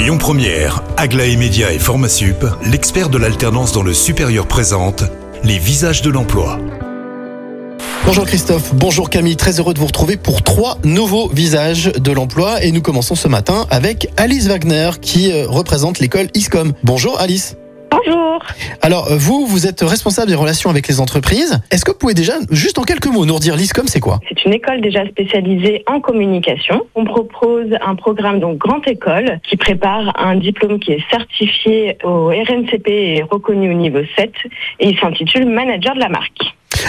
Lyon Première, Aglaé Média et Formasup, l'expert de l'alternance dans le supérieur présente les visages de l'emploi. Bonjour Christophe, bonjour Camille, très heureux de vous retrouver pour trois nouveaux visages de l'emploi et nous commençons ce matin avec Alice Wagner qui euh, représente l'école ISCOM. Bonjour Alice. Bonjour. Alors euh, vous, vous êtes responsable des relations avec les entreprises. Est-ce que vous pouvez déjà, juste en quelques mots, nous redire l'ISCOM c'est quoi? C'est une école déjà spécialisée en communication. On propose un programme donc grande école qui prépare un diplôme qui est certifié au RNCP et reconnu au niveau 7 et il s'intitule Manager de la marque.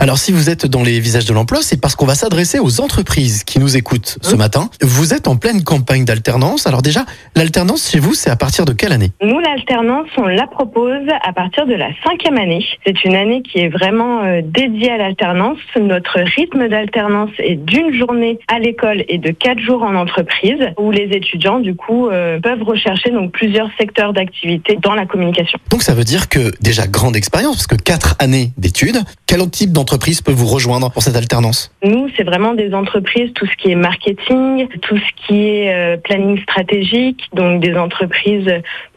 Alors si vous êtes dans les visages de l'emploi, c'est parce qu'on va s'adresser aux entreprises qui nous écoutent ce Mmh. matin. Vous êtes en pleine campagne d'alternance. Alors déjà, l'alternance chez vous, c'est à partir de quelle année? Nous, l'alternance, on la propose à partir de la cinquième année. C'est une année qui est vraiment euh, dédiée à l'alternance. Notre rythme d'alternance est d'une journée à l'école et de quatre jours en entreprise, où les étudiants, du coup, euh, peuvent rechercher donc plusieurs secteurs d'activité dans la communication. Donc ça veut dire que déjà grande expérience, parce que quatre années d'études. Quel type d'entreprise peut vous rejoindre pour cette alternance Nous, c'est vraiment des entreprises, tout ce qui est marketing, tout ce qui est euh, planning stratégique, donc des entreprises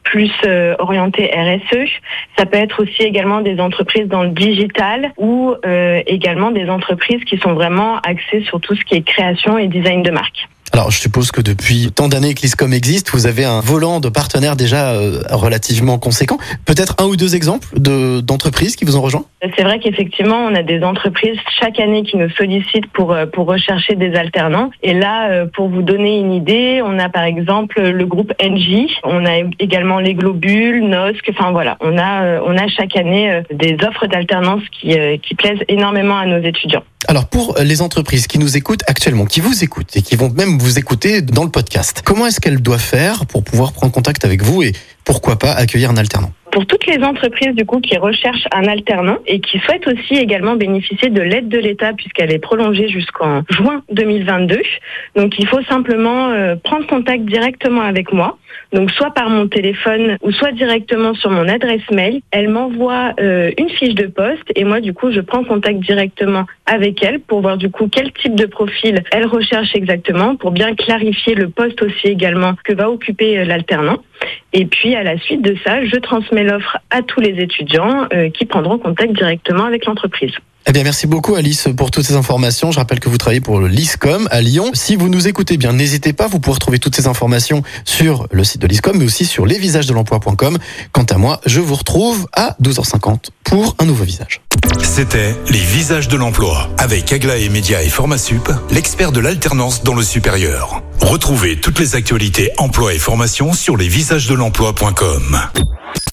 plus euh, orientées RSE. Ça peut être aussi également des entreprises dans le digital ou euh, également des entreprises qui sont vraiment axées sur tout ce qui est création et design de marque. Alors, je suppose que depuis tant d'années que l'ISCOM existe, vous avez un volant de partenaires déjà euh, relativement conséquent. Peut-être un ou deux exemples de- d'entreprises qui vous ont rejoint? C'est vrai qu'effectivement, on a des entreprises chaque année qui nous sollicitent pour euh, pour rechercher des alternants. Et là, euh, pour vous donner une idée, on a par exemple le groupe NJ, on a également les Globules, NOSC. Enfin voilà, on a euh, on a chaque année euh, des offres d'alternance qui euh, qui plaisent énormément à nos étudiants. Alors, pour les entreprises qui nous écoutent actuellement, qui vous écoutent et qui vont même vous écouter dans le podcast, comment est-ce qu'elles doivent faire pour pouvoir prendre contact avec vous et pourquoi pas accueillir un alternant? Pour toutes les entreprises du coup qui recherchent un alternant et qui souhaitent aussi également bénéficier de l'aide de l'État puisqu'elle est prolongée jusqu'en juin 2022. Donc il faut simplement euh, prendre contact directement avec moi. Donc soit par mon téléphone ou soit directement sur mon adresse mail. Elle m'envoie euh, une fiche de poste et moi du coup je prends contact directement avec elle pour voir du coup quel type de profil elle recherche exactement pour bien clarifier le poste aussi également que va occuper euh, l'alternant. Et puis à la suite de ça, je transmets l'offre à tous les étudiants euh, qui prendront contact directement avec l'entreprise. Eh bien, merci beaucoup Alice pour toutes ces informations. Je rappelle que vous travaillez pour le l'ISCOM à Lyon. Si vous nous écoutez bien, n'hésitez pas, vous pourrez retrouver toutes ces informations sur le site de l'ISCOM, mais aussi sur lesvisagesdelemploi.com. Quant à moi, je vous retrouve à 12h50 pour un nouveau visage. C'était les visages de l'emploi avec Aglaé Média et Formasup, l'expert de l'alternance dans le supérieur. Retrouvez toutes les actualités emploi et formation sur lesvisagesdelemploi.com.